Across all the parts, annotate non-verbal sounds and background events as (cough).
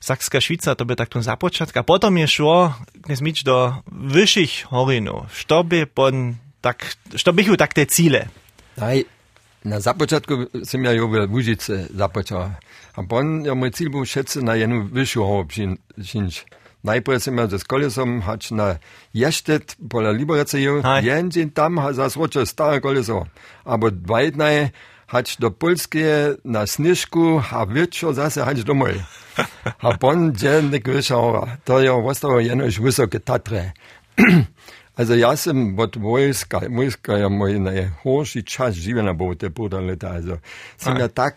Sakska Švica, to by tak tu započatek, a potom je šlo zmić do wyższych horinów. Što by pon, tak, što bych tak te cíle? Aj, na započatku som ja jo v Užice započal. A pon, ja môj cíl bol všetci na jednu vyššiu horu přinč. Najprv som ja ze kolesom hač na ještet pola Libereceju, jenže tam ha zasročil staré koleso. Abo dvajdnaje hać do Polskie na Snyszku, a wieczór zase hać domoj. (laughs) A pon dziennik wyszała. To ja zostało jenoś wysokie Tatre. Also ja sam od wojska, wojska ja mój najhorszy czas żywienia był te półtora lata. Also sam ja tak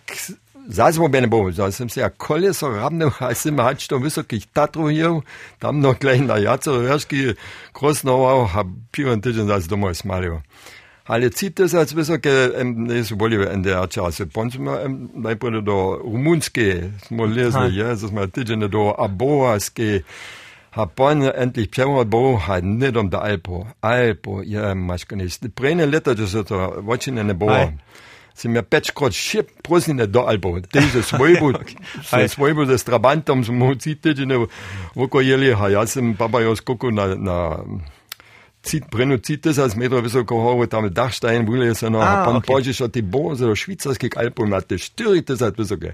zazwobene był, że sam się jak koleso rabnął, a sam hać do wysokich Tatrów jał, tam noch gleich na jaco reszki krosnował, a piłem tydzień zase domoj smalił. Ale cite sa vysoké nie sú boli v NDR čase. Pon sme najprv do rumunské, sme lezli, ja, so sme týdžene do aboaské, a pon endlich převod bo, a nedom do Alpo. Alpo, ja, maška nicht. Prene leta, že sa to vočine ne bo. Sem ja pečkrot šip prosine do Alpo. Diese svojbu, svojbu ze Strabantom smo cítili, voko jeli, a ja sem papa jo skoku na, na cit, prenoțită, s-a smetra viso kohovo tam Dachstein, wule ist ja noch, ah, pan okay. Schon die Bose, der Schweizersche Alpen hatte, stürte hat viso halt ge.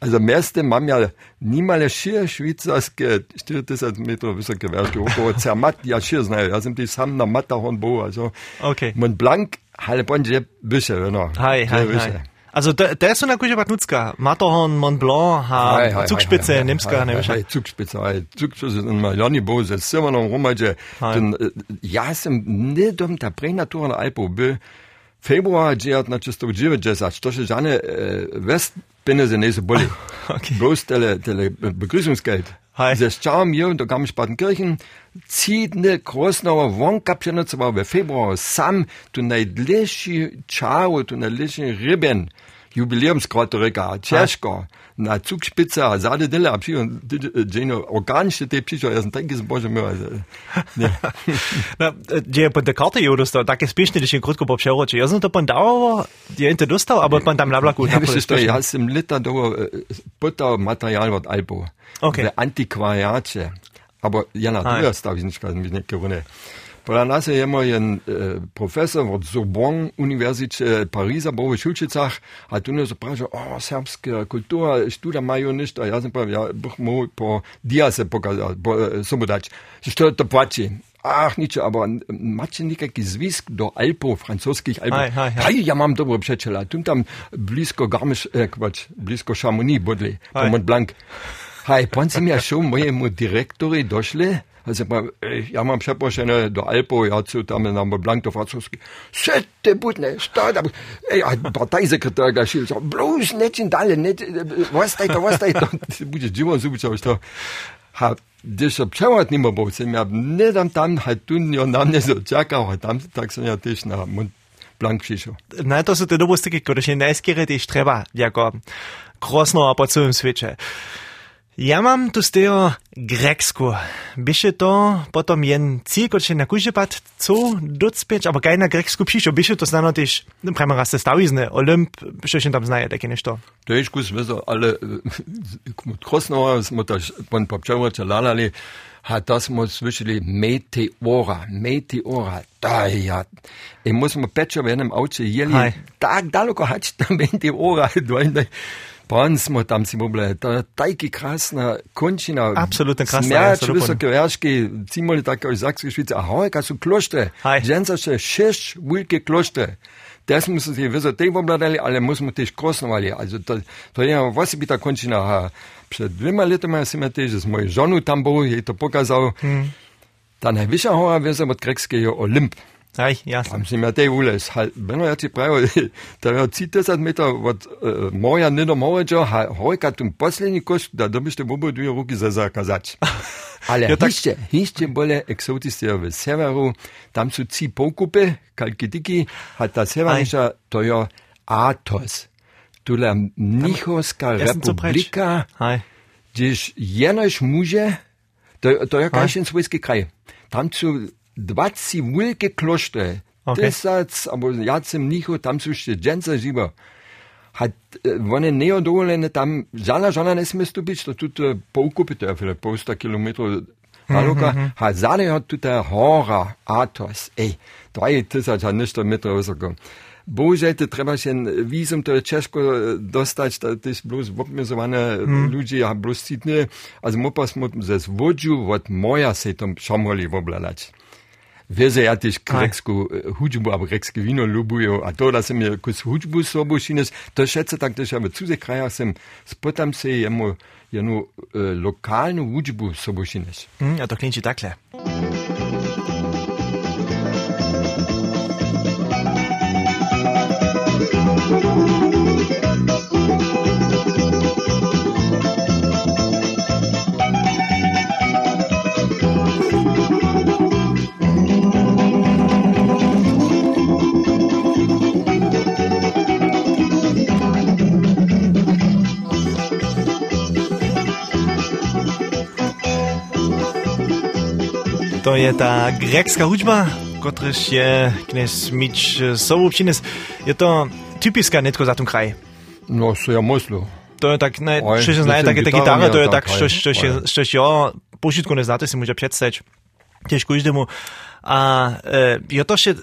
Also meiste mam ja niemals schier Schweizersche stürte hat metra viso gewärt, wo zermatt ja schier ne, also die sam Matterhorn bo, also. Okay. Mont Blanc, halbon je büsche, ne. Hi, hi, hi. Also der, ist so eine gute Badnutzka. Matterhorn, Mont Blanc, ha, hei, hei, Zugspitze, hei, hei, nimmst gar nicht. Hei, Zugspitze, hei, Zugspitze, in Miami Bose, immer noch rum, denn, äh, ja, es ist ne dom der Pränaturen Alpo, bi, Februar, die hat natürlich so gewisse gesagt, das ist eine, äh, West, bin es in nächste Bulli. (laughs) Okay. Bloß der, der Begrüßungsgeld dieses Charme hier unter Garmisch-Partenkirchen zieht ne Krosnauer Wonkapschene zwar Februar sam tu najlepši čaro, tu najlepši riben. Jubileumskraterika, Češko, na Zugspitze, a zade dele, a přijo, dženo, organište te ja sam tak iz Bože moj, ne. (laughs) No, gdje je po te karte jo dostal, také spiešne, když je krutko po přeroči. Ja som to pon dával, je to dostal, aber pon tam na vlaku. Ja, wiesz, to ja sam lita do puta material od Alpo. Okay. W antikvariacie. Aber ja, na Hej. tu stav iz nička, mi neke rune. Pola nas je imel en uh, profesor od Sorbonne Univerzite Pariza, bo v Šulčicah, a tu nas vprašal, o, srpska kultura, študa imajo ništa. Jaz sem pa, ja, boh mu po dia se pokazal, po uh, sobodač. Što to plači? Ach, nič, aber macie nikaký zvisk do Alpov, francoských Alpov. Hej, hej, hej. Ja mám dobré přečela. Tu tam blízko Garmisch, eh, kvač, blízko Chamonix bodli, po. Mont Blanc. Hej, pon si ja šel mojemu direktori došli, a se pa, ej, ja mám přepošené do Alpov, ja cu tam na Mont Blanc do francouzsky. Sete budne, šta da, ej, a partajsekretár ga šil, so, blúž, nečin dále, neč, vostaj to, vostaj to, ty budeš živo zubičal, što. Ha, když se převod nimo bol, jsem ja nedam tam, halt tu jo na mne so čakal, a tam tak som ja tiež na Mont Blanc přišel. Ne, to sú tie dobré styky, ktoré się najskýre tiež treba, jako krosno a po celom svete. Ja mám tu toho Greksku. Byše to potom jen cíl, ktorý się na kužepat co docpieť, alebo kaj na Greksku píšo, byše to znano tiež, prema raz se stawizne, Olymp, byše się tam znaje, také nešto. To je kus wiedzą, ale (laughs) krosno smo to pon popčevoče lalali, a to smo slyšeli meteora, meteora, da ja. I musimo peče v enem avče jeli, tak daleko hač ta meteora, (laughs) dojne. Pon smo tam si to je tajki krasna končina. Absolutno krasna, Smjerč, ja, se visoke verški, cimoli tako iz Zakske Švice, a hojka su kloštre. Hej. Ženca še šest velike kloštre. Das müssen sie wissen, te obladali, ale musimo tež krosnovali. Also to, to je osobita končina. A Przed dvěma letami jsem ja tež s mojí žonu tam byl, jej to pokazal. Hmm. Ta najvyššia hora věze od grekského Olymp. Aj, jasne. Tam jsem ja tej ules. Beno ja ti pravil, to je 30 metrov od uh, morja ne do morja, a hojka tu poslední koš, da dobiš te obo dvě ruky za zakazać. Ale Ja, tak- hišće, hišće bole exotistie v severu, tam su ci pokupy, kalkidiki, a ta severniša, to je Ja som co preč. republika, Aj. gdzieś jenoś muže, to, to je kažin svojski kraj. Tam su 20 wielkie kloštre, Okay. tysac, albo jacy mnichów, tam su jeszcze dżęce żywo. hat, one neodovoljene tam, žala žala ne sme stupiť, to tu poukupite, afele, po 100 kilometrov Haluka, mm -hmm. ha zale hat tu der hora atos, ej, 3000 nešto metrov vysoko. Bože, to treba się vízum, to je ciężko dostać, to jest bloß obmizowane mm. ludzi, a bloß citne, also mopa smo ze zvodžu od moja se tom šamoli oblalać. verzeatih Grexku Hujbu a Grex Gewino Lubujo a to da sem mir kus Hujbu sobuschines to schätze tak dech habe zu se krajach sem spotam se jemu jenu lokalnu Hujbu sobuschines. Mm, a to klinči takle. Mm. To je ta grecka hudba, kotryż je knes mieć sobą przynes. Je to typiska netko za ten kraj. No, so ja myślę. To je tak, ne, što się znaje, takie te gitary, to je tak, što, što, što się ja pošitku ne znate, si może przedstawić. Też każdemu. A e, je to się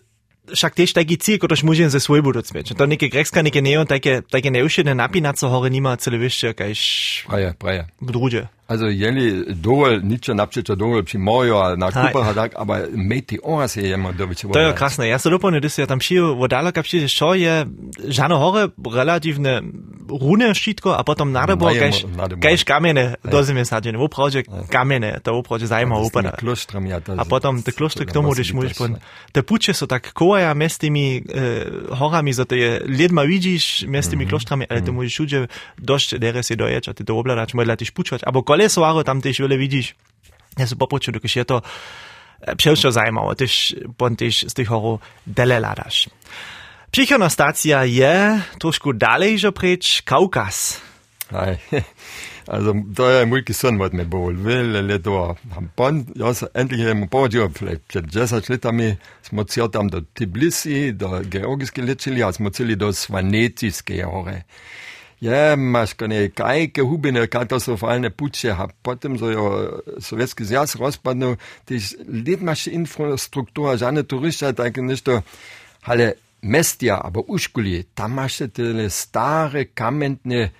však tiež taký cíl, ktorý môžem ze svoj budúc mieć. To neke grekska, neke neon, také, také neušené napínaco hore nima celé vyššie, kajž... Praja, praja. Drugie. Also jeli dovolj, nič napčeča dovolj, či mojo na kupah, tak, ampak meti ona se jemo dobiče. To je krasno. Ja se dopolnil, da se je tam šil v dalek, apšite, šo je žano hore relativne rune šitko, a potom nadebo, kajš kamene, dozime sadjene, upravdje kamene, to upravdje zajma upada. A potom te kloštre k tomu, když můžeš pon. Te puče so tak koja mezi tými horami, za te je lidma vidíš, mezi tými kloštrami, ale to můžeš všude došť, dere si doječ a ty to obladač, mohla tiš pučovať, kolesoaro tam też wiele widzisz. Ja sobie popatrzę, dokąd je to przewsze zajmowało, też bon też z tych horów dele ladasz. Przychodna stacja je troszkę dalej, że precz Kaukaz. Aj, (laughs) also to je mój son, wat me bol. Wiele leto am Bonn, ja, endlich je mu podział, vielleicht przed 10 latami, smo cijeli tam do Tbilisi, do Georgijske lečili, a smo cijeli do Svanetijske hore. je maškanje, kajke hubine katastrofalne puče, a potem so jo Sovjetski zjaz rozpadnul, tiž letmaš infrastruktura, žane turišča, tako nešto, ale mestja, aber uškuli, tam maš te stare kamentne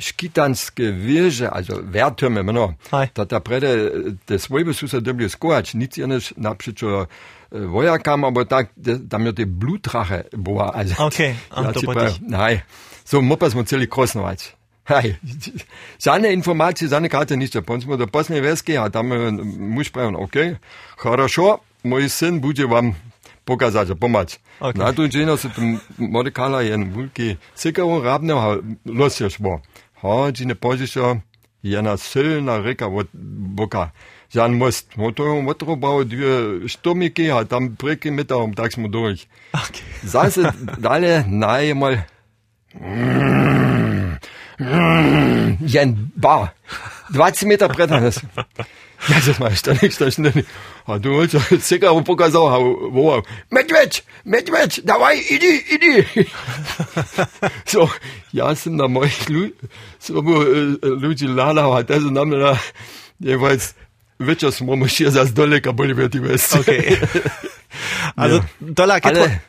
škitanske virže, also vertürme, no, da da prede, des vojbesusa dobili skoč, nic je neš napšičo, napřečo vojakam, aber tak, tam je te blutrache boa, also. Okay, (laughs) ja, to Nein. So, mopa smo celi krosnovac. (laughs) Hej, žádné informace, žádné karty, nič. Pon smo do poslední vesky a tam muž pravil, OK, хорошо, můj syn bude vám pokazať a pomať. Okay. Na tu džino se tam modekala jen vulky sikavu rábne a los je šbo. Ha, džine požišo, jedna silná reka od boka. Jan Most. Motor bauer äh, stomike, dann tam preki meta om tak smo dojih. Okay. (laughs) Zdaj se dalje najemal. Jen Bar. 20 meter Bretter. Ja, sag mal, ich da nichts, da schnell. А думаете, цикаву показал, а вова, медведь, медведь, давай, иди, иди. so, ja, sind da mal, lju, so äh, äh, Luigi Lala, hat te so nam na, jeweils Вече smo še za zdoleka bolje biti vesti. Okay. also, ja. Dollar geht Alle,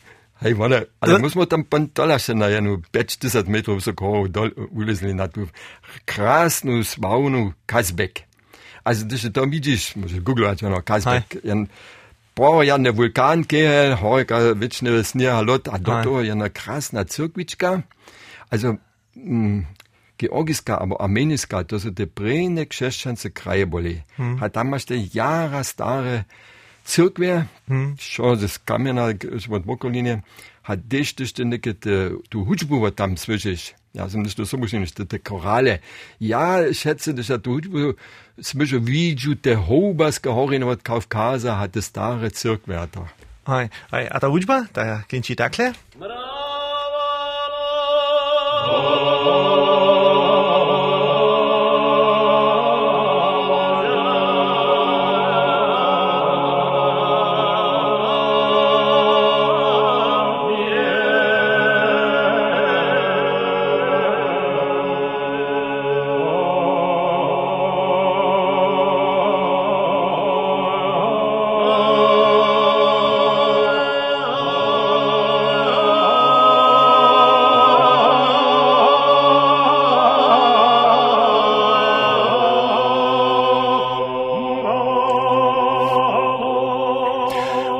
Hey, warte, also, also muss man dann von Dollarschen na ja nur Batch das hat Metro so go ulesli na tu. Krasnu svaunu Kazbek. Also das ist dann wichtig, muss Google also hat ja noch Kazbek. Ja, brauche ja eine Vulkankehe, heute äh, wird schnell es nie halot, a dotto ja eine krasna ne Zirkwitschka. Also mm, georgiska, або арменійська, то це прийне кшещенце крає були. А там ще яра старе церкве, що з кам'яна, от боколіни, а де ж ти ще неке ту гучбу там свижиш. Ja, sind nicht nur so nicht die Korale. Ja, ich schätze, das hat du zwischen wie du der Hobas gehorin, was Kaukasa hat, das starre Zirkwärter. Ei, hat der Ujba, da Kinchi Dakle.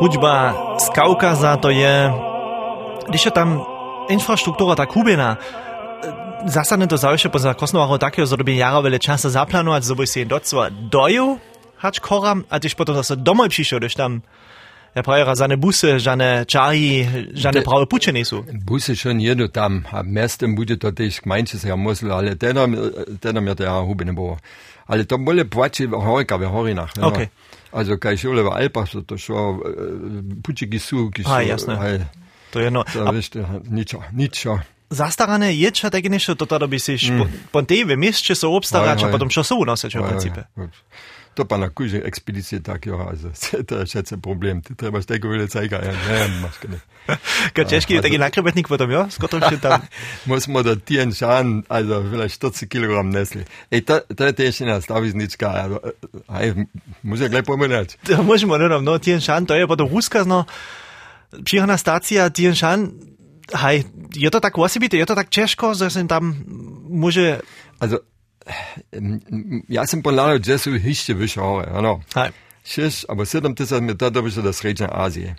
hudba z Kaukaza to je, když je tam infraštruktúra tá Kubina, e, zasadne to zaujšie poza Kosnovaru takého, že by jara veľa časa zaplanovať, že by si docva doju, hač koram, a tiež potom zase domov prišiel, když tam Ja prajera seine Busse, seine Chari, seine braue Putsche nicht so. Busse schon jeder tam. Am meisten bude to tež manches ja Mosel, ale tenam, e, tenam ja der Hubenbohr. Ale to bole płaci horika, we horinach. Okay. No. Also kaj šole v Alpah so to šo, pučiki su, ki so... A, jasne. Hej, To je no. to veš, nič, nič. Zastarane je čo tak niečo, toto by si mm. po mieście są obstarać, Hej, a hej. potom čo sú nosiť v princípe. To pa na kuži ekspedicije takijo, (laughs) to je še se problem, ti trebaš tega vedeti, kaj ga je, ne vem, imaš kaj. Kaj češki je taki nakrebetnik potom, jo, s katerim še tam. Možemo da ti šan, ajdo, vele 40 kg nesli. Ej, to, to je tež ena staviznička, aj, može glej pomenati. Možemo, ne vem, no, ti en šan, to je potom ruskazno. Przyjechana stacja, Tien Shan, hej, je to tak osobite, je to tak ciężko, że się tam może... Also, ja sam ponavljal, hišće više hore, ano. Šest, aber sedem tisíc mi to dobiše do srednje Azije.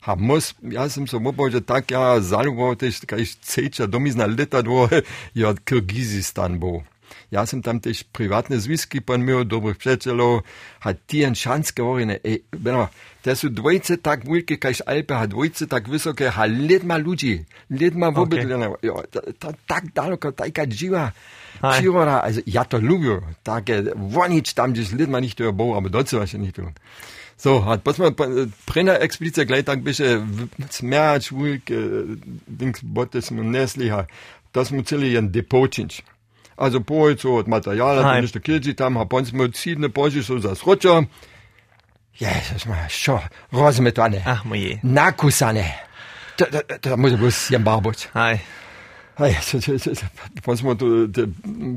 Ha mus, ja sam se upao, že tak ja zaluboval tež, kaj ceča domizna leta dvo, je od Kirgizistan bo. Ja sam tam tež privatne zvisky pan imel, dobrih prijateljev, ha tijen šanske vorine, ej, beno, te su dvojice tak mulke kaj Alpe, hat, ne, a dvojice tak visoke, a let ma ljudi, let ma vôbec, okay. jo, da, tak da, taká da, příroda, also ja to ľúbim, také, vonič tam, gdiež let ma nicht überbau, aber dort sowas nicht tun. So, hat pass mal, Brenner explizit gleich dann bische mehr schwulig, äh, Dings, Bottes und Nesliha, das muss zählen, ein Depot change. Also, Pohl, so, Material, hat man nicht der Kirche, haben, hat uns mit sieben Porsche, so, das Rutscher, Jezus, ma, šo, rozmetane. ach moje, Nakusane. Da, da, da muss ich bloß jen barboč. Hej, pa smo tu te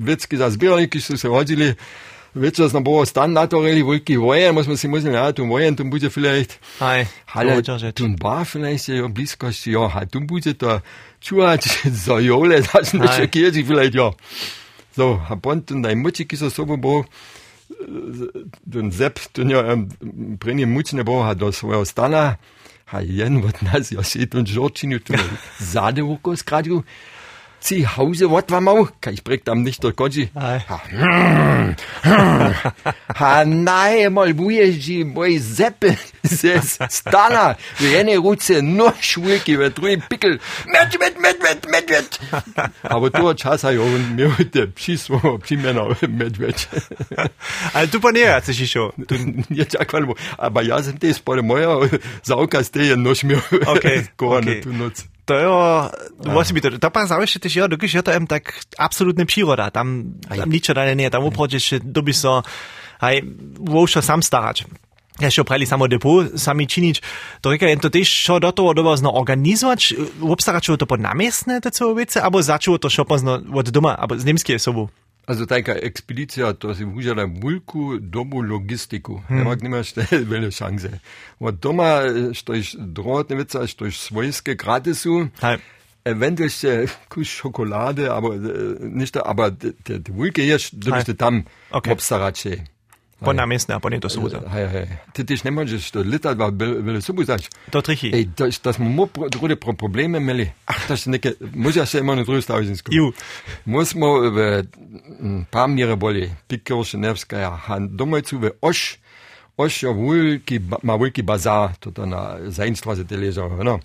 večki za zbirniki, so se hodili, večer nam bo stan natorili, veliki vojen, smo si mislili, ja, tu vojen, tu bude vielleicht, hej, Halle, to je tu bar vielleicht je v bliskosti, ja, ha, tu bude to čuvat (laughs) za jole, da Aj. neče kirči, vielleicht, ja. So, ha pont, tu naj muči, ki so sobo bo, ten zep, tu ja, preni mučne bo, ha do svojega stana, ha jen od nas, ja, si tu (laughs) žorčinju, tu zade oko skradil, zu Hause, was war mau? Kann ich bringt am nicht durch Goji. Hm, hm. Ha, nein, mal wo wuji, moi Seppe, (laughs) ses Stana, renne Ruze, nur Schwulki, wer drüben Pickel, Mensch, mit, mit, mit, mit, mit. Aber du hast Chasa, ja, und mir heute, schieß, wo, Männer, mit, mit. (laughs) Also, du panär, hat sich schon. Jetzt, (laughs) ja, aber ja, sind das, bei der Meuer, äh, Saukas, der, noch mir, okay, gar nicht, du nutzt. To je, osobito, to pa zaujíš, že ja, dokiš je to em tak absolútne příroda, tam, Aj. tam nič dalej nie, tam upročiš, že doby so, aj, vôjšo sam starať. Ja što prali samo depo, sami činič, to reka, to tež čo do toho doba zno organizovať, obstarať to pod namiestne, te celé vece, abo začalo to čo pozno od doma, abo z nemskej osobu. Also taka ekspedicija, to si užjela mulku domu logistiku. Hmm. Nemag nimaš te vele (laughs) Chance. Od doma, äh, što iš drotnevica, što iš svojske gratis zu. Eventuell äh, (laughs) kusch Schokolade, aber äh, nicht, aber der Wulke hier, du bist Damm. okay. Până la mesna, până tot suza. Hai, hai. Te te ne mangi sto liter va vel subuzac. Tot richtig. Ey, das das mo gute Probleme mele. Ach, das ne muss ja immer nur drüst aus ins. Jo. Muss mo über paar mire bolle. Pikos Nevskaya han domai zu we osch. Osch ja wohl ki ma wohl ki bazar tot na Seinstraße te leser, ne?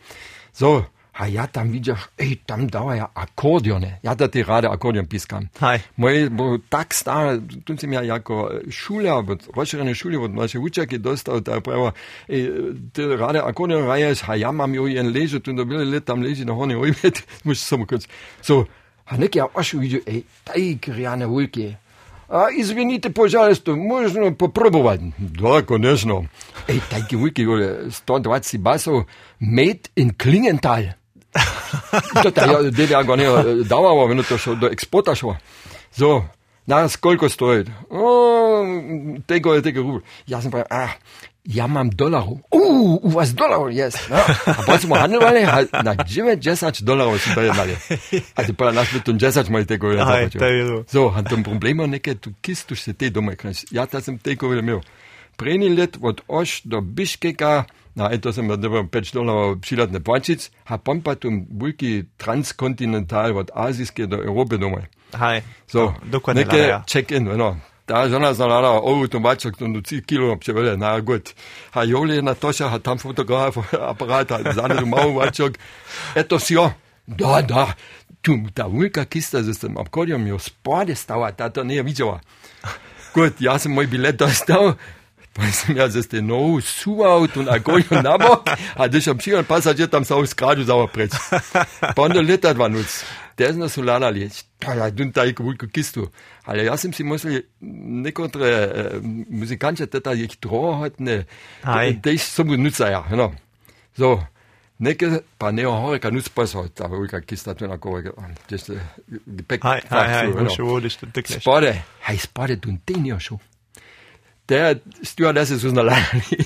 So, a ja tam vidiš, ej, tam dava ja akordione. Ja da ti rade akordion piskam. Hej. Moj bo tak star, tu sem ja jako šuля, od rozširene šulje, od naše učake dostal, da pravo, ej, ty rade akordion raješ, a ja mam jo jen leže, tu dobili let tam leži na horni ojmet, (laughs) muš samo konc. So, a nek ja ošu vidio, ej, taj krijane vulke. A izvinite, пожалуйста, можно попробовать? Да, конечно. Ej, tajki vulke, 120 basov, made in Klingenthal. To ta (laughs) ja, DDR gar nicht dauer, wenn du to šel do eksporta šel. So, na, koliko stoji? O, tega je tega rubl. Ja sem pa, ah, ja mam dolarov. Uh, u vas dolarov, jes. No. A pa smo handlovali, a na 90 dolarov smo dali. A ti pa nas bi tu 10 mali tega je Aj, to je to. So, a tam problema neke, tu kistuš se te doma. Ja, ta sem tega imel. Prejni let od Oš do Biškeka, Na, to sem jo dobro 5 dolarov přidatne plačic, a pompa tu bulki transkontinental od Azijske do Evrope domaj. Hej, So, dokładnie. neke Neke... check-in, no. Ta žena znala, o, to maček, to nuci kilo, če vele, na gut. A Joli na toša, a tam fotograf, aparat, a zane do malo maček. (laughs) Eto si jo. Da, da, tu, ta velika kista z tem obkodjem jo spode stala, ta to ne je videla. Gut, jaz sem moj bilet dostal, Weißt du, ja, zeste nou, und un und un hat adică am și eu pasaget am sau scradu sau apreț. Până leta dva nuț. Der ist noch so lalali. Ah, ja, du da ich wohl gekist du. Alle ja sind sie muss ne kontre musikantsche teta ich dro hat ne. Hi. Der ist so nutzer ja, genau. So, Neke, pa ne ohore, ka nuc pasot, aber ulka kista tu na kove, just gepäck. Hai, hai, hai, no, hi, hi, hi, wirklich. Spade, hai, spade, du ein Ding ja schon der Stewardesse Susan Lali,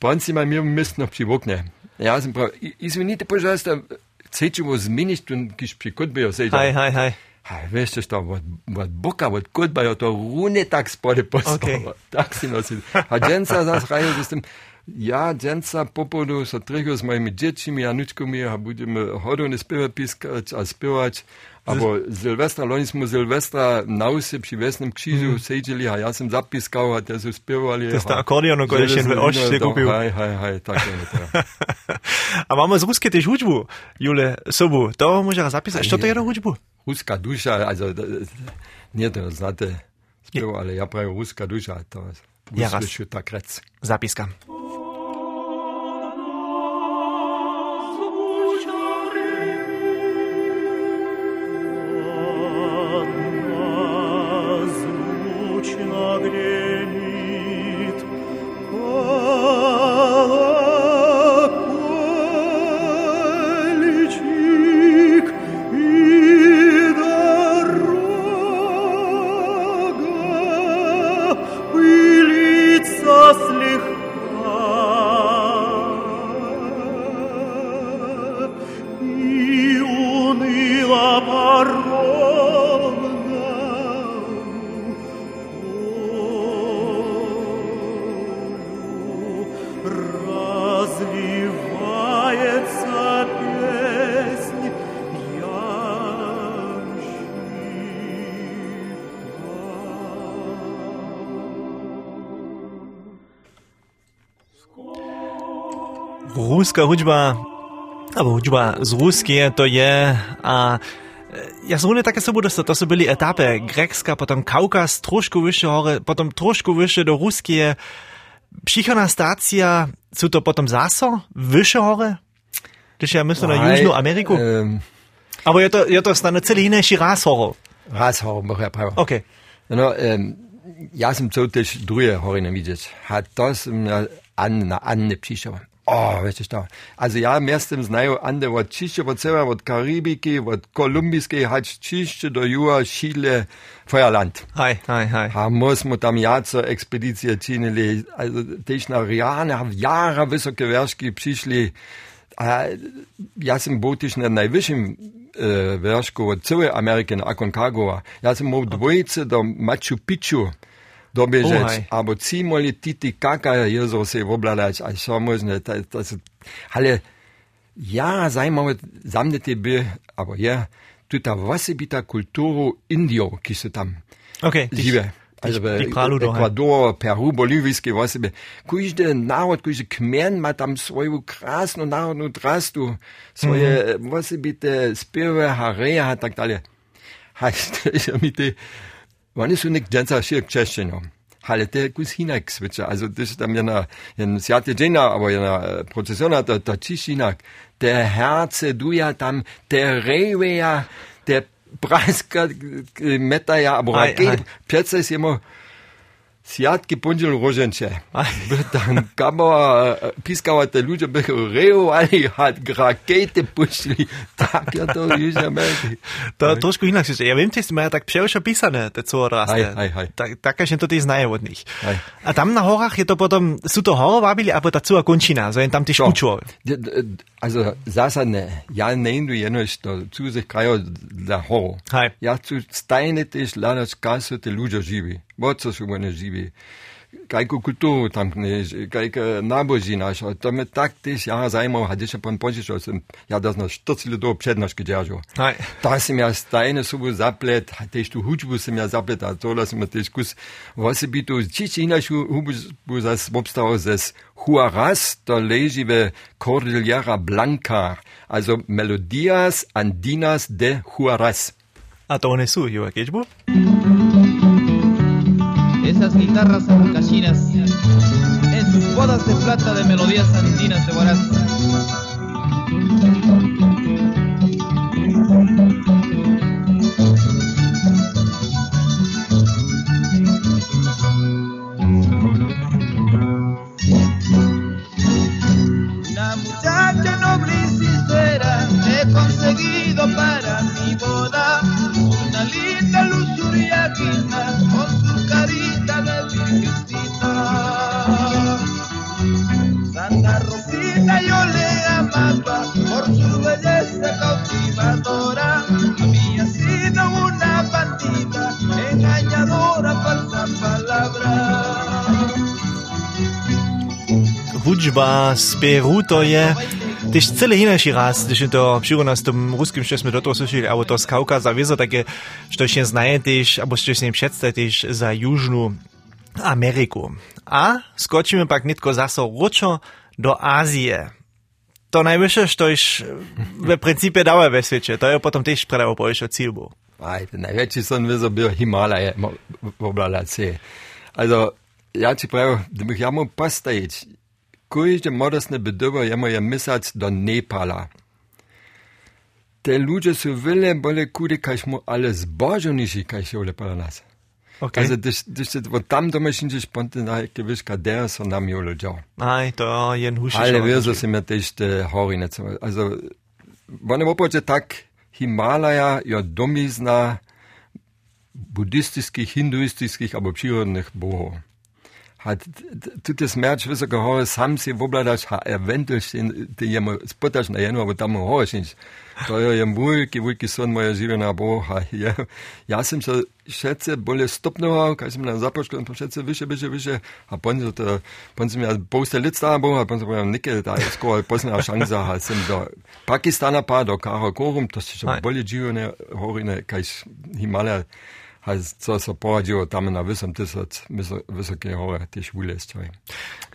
bauen Sie mal mir müssen ob Sie wogne. Ja, sind bra. Izvinite, пожалуйста, цечу во змениш тун кишпи кот бе јосе. Хај, хај, хај. Хај, веште што вот вот бока вот кот бе јото руне так споре постава. Так си носи. А дженца зас рајо систем. ja dzenca popodu sa trhio s mojimi dziećmi, Januczkami, a budeme hodone spiewy piskać, a spiewać. Abo Sylwestra, loni smo Sylwestra na usi przy Wesnym Krzyżu mm. siedzieli, a ja sam zapiskał, a te są spiewali. To jest ta akordeon, który się w Oście kupił. Tak, tak. (laughs) A mamy z Ruskiej też hudźbu, Jule, sobu. To może zapisać. Co to jest hudźbu? Ruska dusza, also, nie to znate spiew, ale ja prawie ruska dusza, to jest tak rec. Zapiskam. Evropská hudba, alebo hudba z Ruské, to je a e, ja zrovna také se bude, to jsou byly etapy Grekska, potom Kaukaz, trošku vyšší hore, potom trošku vyšší do Ruské. Příchodná stácia, jsou to potom záso, vyšší hore, když ja myslím na Južnou Ameriku. Um, Ale je to, je to stane celý jiný ráz horov. Ráz horov, bych ja pravil. OK. No, um, ja som chcel tiež druhé hory nevidieť. A to som na Anne, na Anne prišiel. O, wiecie to. Also ja miastem znają Anne od Čišće, od seba, od Karibiki, od Kolumbijskiej, hać Čišće do Jura, Chile, Feuerland. Hej, hej, hej. A musimy tam jaco ekspedycje czynili, also też na Riane, w jara wysokie wierzki przyszli. A ja sam był też na najwyższym e, wierzchu od całej Ameryki, na Aconcagua. Ja sam mógł dwójce do Machu Picchu Dobiješ oh, reći, a bo cimoli titi kaka je jezo se obladač, a što možne, ta, ta su, ja zajmavo, za mne ti bi, abo je, tuta vasibita kulturu Indijo, ki se tam okay, žive. Dich. Also Ecuador. Peru, Bolivijski, weißt du, kuište narod, kuište kmen, ma tam svoju krasnu narodnu drastu, svoje, mm -hmm. weißt du, bitte, spirve, harea, dalje. Heißt, ich mit die, oni su nek dženca širk češćeno. Ale te kus hinak sviče, also das ist tam jedna, jen sjate džena, aber jedna procesiona, da, da čiš hinak. Der herce duja tam, der reveja, der praska metaja, aber Aj, aj. Siatki punjil roženče. Tam kama piskavate ljudje, bi rejo ali rakete pušili. Tak je to v Južni Ameriki. To trošku inak je. Ja vem, če imajo tako pševša pisane, te co raste. Tako še to ti znajo od njih. Aj. A tam na horah je to potem, so to horo vabili, a potem cua končina, so jim tam ti škučo. Also, zasadne, ja nein ne indu jedno, što cuze kajo za horo. Ja zu stajnete, šlanač, kaj so te ljudje jibi. Bo co su one živi. kajko kulturu tam knež, kajko naboží našo. To me tak tyž ja zajmoval, a když je pan požišel, jsem, ja das na 40 let přednášky dělal. Hej. Da jsem ja stajne subu zaplet, tež tu hudbu jsem ja zaplet, a tohle jsem tež kus, vasi by tu čiči inač hudbu zas obstával zes Huaraz, to leží ve Cordillera Blanca, also Melodias Andinas de Huaraz. A to one sú, Juha Kečbu? Esas guitarras gallinas en sus bodas de plata de melodías andinas de Huaraz. Hudžba z Peru to je Tyž celý inaší raz, je to přírodno s tím ruským, što jsme do toho slyšeli, alebo to z Kaukaza, vězo také, što ještě znaje tyž, alebo što si jim představíš za Južnou Ameriku. A skočíme pak nitko zase ročo do Ázie. To najvyššie, što iš v principe dáva ve světě, to je potom tyž predavo poješo cíl byl. Aj, ten najväčší som vyzo byl Himalaje v oblaci. Also, ja ci prawo, gdybych ja mógł postawić, każde moderne bydowo ja moje mysać do Nepala. Te ludzie są wiele bole kudy, kaž mu ale zbożoniši, kaž je ulepala nas. Okay. Also, das, das, das, wo tam doma sind, ich ponte na gewiss, kader so nam jolo dział. Aj, to je huši. Ale wieso są ja też te hory nicht so. Also, wenn ich opoče tak, Himalaja, ja domizna buddhistických, hinduistických alebo přírodných bohov. Hat tuto smerč vysoko hory sam si vobladaš a eventuálne ty jemu spotaš na jednu, alebo tam ho hořiš. To je jem veľký, veľký son moja živená boha. Ja, ja som sa všetce boli stopnoval, keď som na započku, všetce vyššie, vyššie, vyššie. A pon som to, pon som ja pouste let stále boha, pon som povedal, nikke, da je skoro posledná šanca, a som do Pakistana pá, do Karakorum, to si čo boli živené horine, keď Himalaya, co so poradilo tam na vysom tisíc vysoké hore, tiež vyliesť.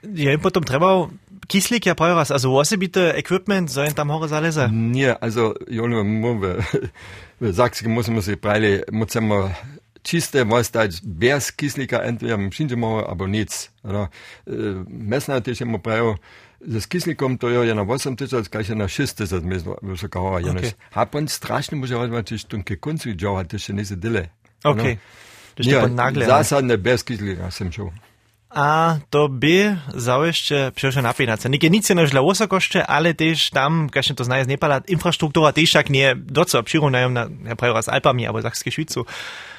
Je im potom trebal kyslík ja pravi raz, also osobite equipment, so im tam hore zaleze? Nie, also, Jolo, mówię, w Sachsen musimy sobie prali, musimy čiste vostać bez kyslíka, entweder wszędzie może, albo nic. No, mesna też mu prawo, ze kyslíkom to je na 8 tysiąc, kaj się na 6 tysiąc wysoka hora. Okay. A strasznie musi robić, też tunke kuncu działać, też się nie zedyle. Okay. To je nagle. zásadne bez kyslíka som šel. A to by zaujíšte přišlo napínať. Nike nic než dla vysokošte, ale tiež tam, keď to znaje z Nepala, infraštruktúra tiež však nie doco přirovnajú na, ja prajú s Alpami alebo Sachske Švicu.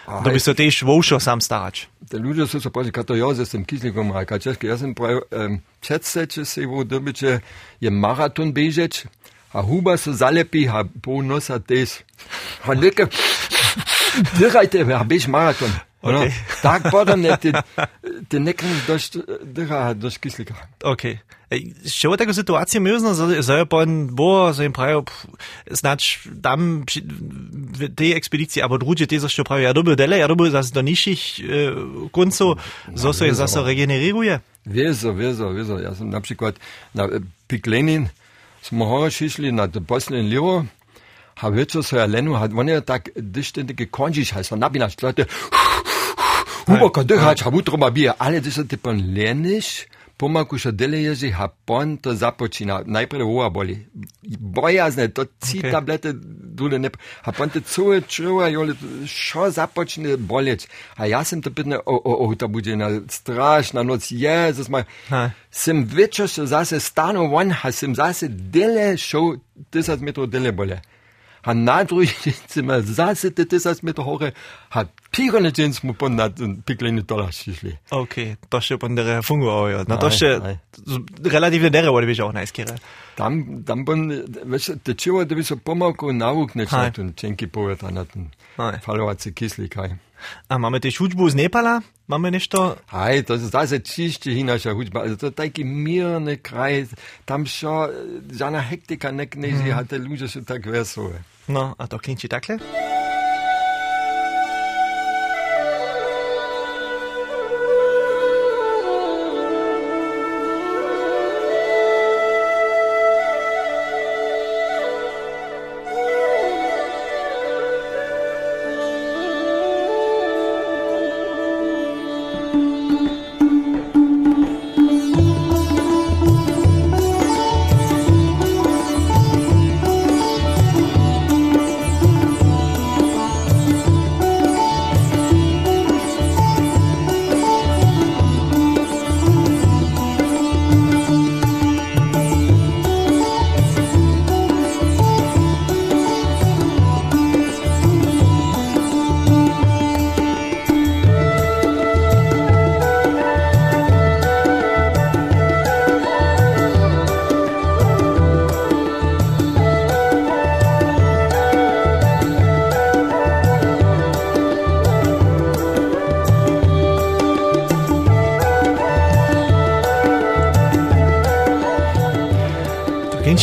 To by sa tiež voušo sám starať. Te ludzie są sobie kato ja ze tym kislikom, a kaczewski, ja sam prawie um, przedstawię się, wo dobycie je maraton bieżeć, a huba so zalepi, a po nosa też. A (laughs) Dirajte me, a bež maraton. Okay. No, tak potom je ti, ti nekaj drha do škislika. Okay. Še v takoj situaciji mrzno zajo po en bo, za jim pravijo, znač tam v tej ekspediciji, abo drugi te zašto pravijo, ja dobil dele, ja dobil zas do nižjih eh, koncov, zo se jih zase regeneriruje. Vezo, vezo, vezo. Jaz sem na primer na Piklenin, smo hoče šli na poslednje levo a večer so ja lenu, a on je tak dyštendige končiš, a so napinaš, tlete, huboko dýchać, a utro ma bije, ale ty sa ty pon leniš, pomaku še dele ježi, a pon to započína, najprv hova boli. Bojazne, to ci Okay. tablety dule ne, a pon te cue čuva, jole, šo započne boleć. A ja sam to pitne, o, o, o, to bude na strašna noc, Jezus ma, Ha. sem večer še zase stanu von, a sem zase dele šel 10 metrov dele bole. 한 나중이지만 사실 뜻에서 hat 호에 한 피곤해 진 못본 나든 피클린이 돌아시리. 오케이. 또시 der fungo. Na, 나 또시 relativne nere wurde ich auch nice kira. Dann dann bon weißt du, chiwa de biso pomako nauk nicht ne und dzięki poet anaten. Falowacy kisli kai. A mamy Machen wir nicht da? Mamy das ist das je zase čišće hinaša hudba. Also, da denke ich to je Kreis. mirny kraj. Tam šo žana hektika nek neži, mm. hate Lusche schon da gewesen. No, a to klinči takle?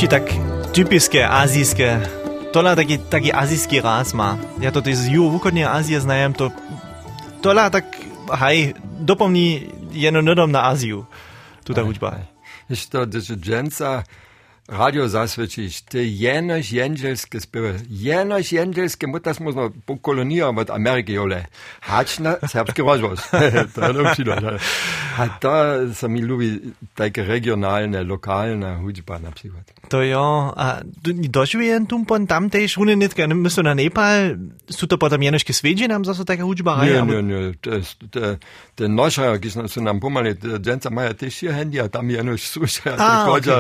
tak typické azijské. Tohle taky, taky azijský ráz má. Ja to z juhovýchodní Azie znajem, to tohle tak, hej, dopomní jenom no- na Aziu. Tuta hudba. Vieš to, že dženca radio zasvečište, jenož jenželske speve, jenož jenželske, mut, das muss man kolonija od Amerike jole. Hačna, srpski rozvoz. (laughs) to je obšilo. A to se mi ljubi, tajke regionalne, lokalne hudba, na primer. To jo, a doživljen tu pon tam te šune netke, ne mislim na Nepal, so to potem jenoške sveđe nam za so taka hudba raje? Ne, ne, ne, te nošajo, ki so nam pomali, dženca maja te šije hendi, a tam jenoš suša, te ah, kođa.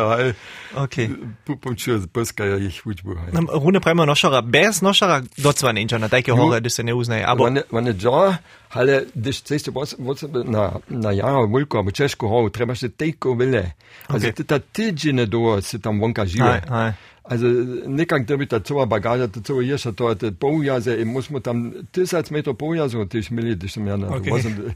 Okay. okay. Pupunčil z prska, ja jih učbo. Nam rune prema nošara, bez nošara, docva ninja, na tajke hore, da se ne uznaje. Abo... Mane, mane džo, ale, když chceš se voce na, na jaro, vulko, abo češko hore, treba še tejko vele. Okay. Also, ta tiđine do se tam vonka žive. Aj, aj. Also nekak da bi ta cova bagaža, ta cova ješa, to je poljaze in mi smo tam tisoč metrov poljazo, ti smo imeli, ti smo imeli, ja okay.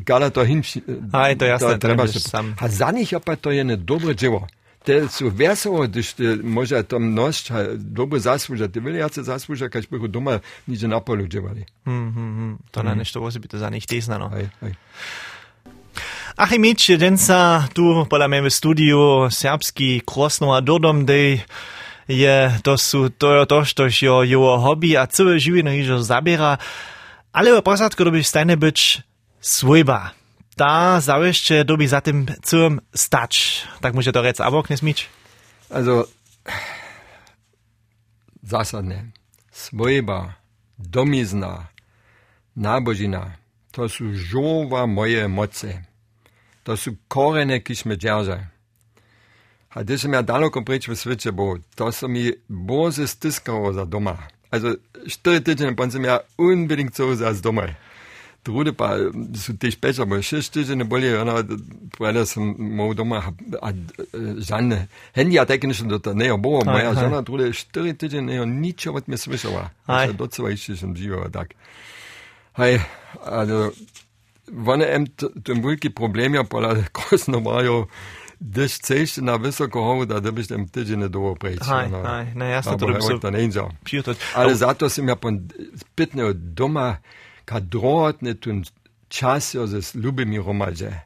gala to hinši. Aj, to jasno, treba še sam. A za njih ja pa to je ne dobro dživo. те су весело, деште може там нощ добро заслужат. Вели јаце заслужа кај биху дома ниже на полу џевали. Тоа не нешто особито за них дезнано. Ај, ај. Achim Mitsch, densa tu pola me v studiu serbski krosnova dodom dej je to su to to što jo jo hobi a celé živino ižo zabiera. Ale v posadku dobiš stajne byť svojba da zawieszcze dobi za tym zum stać. Tak muszę to rec, aber knes mieć. Also, zasadne. Swojba, domizna, nabożina, to są żowa moje moce. To są korene, kiśmy dzierżę. A gdy ja daleko pryć w świecie, bo to są mi boże styskało za doma. Also, cztery tydzień pan ja unbedingt zu Hause als Dommer. Drude pa sú tiež peč, alebo šest týždene boli, ona, povedal som mou doma, a, a žane, handy a také niečo do toho, ne, Aj, moja aj. žena, drude, štyri týdžene, ne, ničo od mňa slyšela. Aj. Also, docela ešte som žíval, tak. Hej, also, one em ten veliki problem je pola kosno majo, da chceš na visoko horu, da dobiš tam tydzień do preč. Aj, aj, ne, jasno, to to so ne pijutać. Ale zato sem ja pon spitne doma, kadrotne tun čas jo ze ljubimi romaže.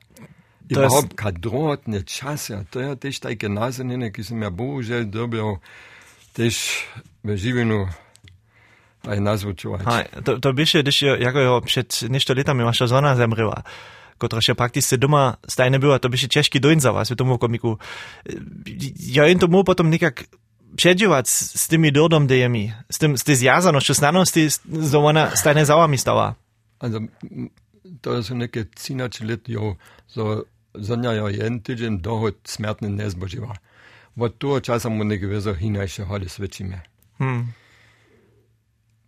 I To jest- behaupt kadrotne čas, ja, to je tež tajke nazenine, ki sem ja bohužel dobil tež v živinu aj nazvučovať. Hej, to, to byše, když je, jako jo, před nešto letami vaša žena zemřela, która się praktycznie doma stajne była, to by się ciężki doń za was w tym komiku. Ja im to mógł potem przedziwać z, z tymi dordom dejemi, z tym, z tej zjazanością, znanosti, z ona stajne załami stała. Also, m, to są neke 13 let, jo, so, zonja jo jeden tydzień dohod smrtny ne zboživa. Od toho časa mu ne gevezo hinajše hode svečime. Hmm.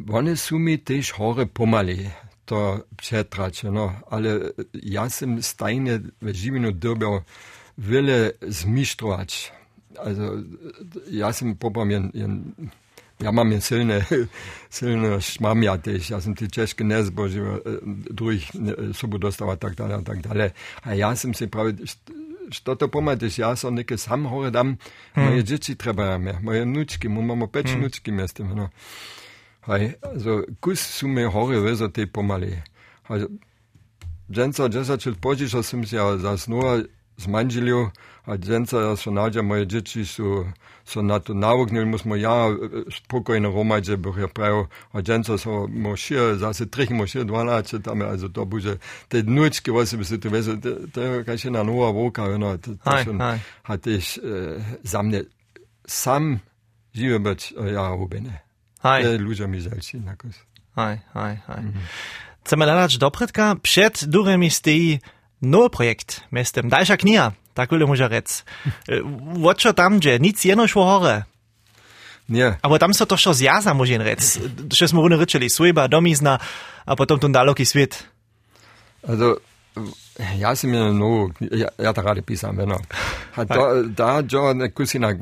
One sú mi tež hore pomali, to přetrače, no, ale ja som stajne v živinu dobil veľa zmištrovať. Also, ja som popam jen, jen ja mam je silne, silne šmamja też, ja sam ti češke ne zbožil, drugih sobu dostava, tak dalej, tak dalej. A ja sam si pravi, što to pomadiš, ja sam neke sam hore dam, moje dzieci treba mnie, moje nučki, mu mamo peč nučki mestim, no. Hej, also, kus su me hore vezo te pomali. Also, dženca, džesačil požišo sam si ja zasnula z manželju, a dženca ja so nađa, moje dzieci su, so na to navugnili, musmo ja spokojno romadže, bych ja pravil, a dženca so mošir, zase trih mošir, dvanače tam, also to bude, te nučki, was bi se tu vezo, to je kaj še na nova voka, no, to, to schon, hat ich äh, samne, sam žive być, ja, rubene. Hej. Ludzie mi zelci, nakos. Hej, hej, hej. Chcemy ladać do przed duremi stoi nowy projekt, miestem dalsza kniha, takule może rec. Woczo tam, gdzie nic jeno szło hore. Nie, Aber tam so to šo zjaza može rec. Še smo rune rečeli, svojba, domizna, a potom tu daloki svet. also, ja sam je no, ja, ja da rade pisam, no. Hat da, da, jo, ne kusina,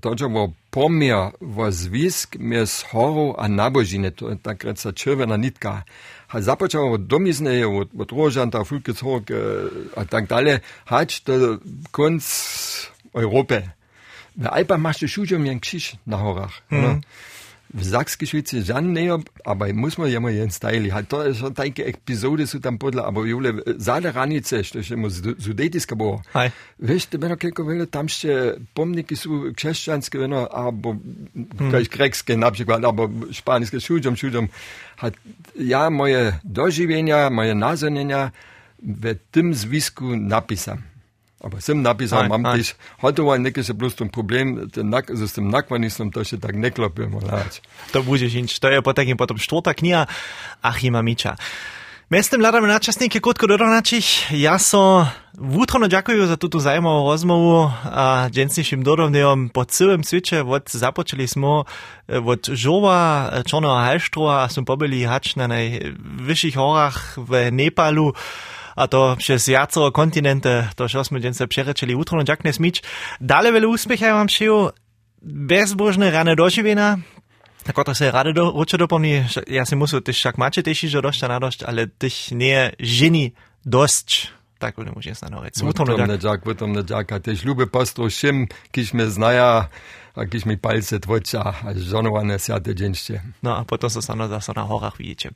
to jo wo pomir, wo zwisk, mir s horu a nabožine, to tak reca červena nitka. započal wo, wo od, da Rožanta, Fulkeshoek eh, äh, tako alle, hat do konc Europa. Na Alpa machst du Studium in Geschichte nach Horach. Mhm. Ne? Sachskiej Szweiz żan näher, aber muss man ja mal jeden Style. Halt da ist schon takie Episode so tam podla, aber Jule, zale ranice, što je mu sudetiska bo. Hej. Wiesz, ty będą kilka wiele tam się pomniki są chrześcijańskie, no, albo hmm. greckie na przykład, albo szpańskie studium, studium. Hat, ja moje dożywienia, moje nazonienia w tym zwisku napisam. Aber sem napisał, Aj, mam aj. też, hotoval nekaj se plus ten problem, nak, z tym nakvanistom to się tak ne klopuje, molać. To bude žinč. To je potem potom štvrtá kniha Achima Miča. Mestem hľadáme načasníky krótko dodonačich. Ja so vútrono ďakujú za túto zaujímavú rozmovu a dženstnejším dodovnejom po celém svete. Od započali sme eh, od Žova, Čorného Halštrova a som pobili hač na najvyšších horách v Nepalu a to przez jacero kontynente, eh, to żeśmy dzięce przereczeli jutro, no jak nie smić. Dalej wiele uspecha ja wam szyju, bezbożne rany dożywienia, Tako to se rady do, určite dopomní, ja si musím, tyž však máte tejší, že došť a nadošť, ale tyž nie ženi dosť. Tak to nemôžem sa nahoreť. Potom neďak, potom neďak. A tiež ľúbe postru všim, kýž me znaja, a kýž mi palce tvoča, a žonované siate deň No a potom sa sa na horách vidíte.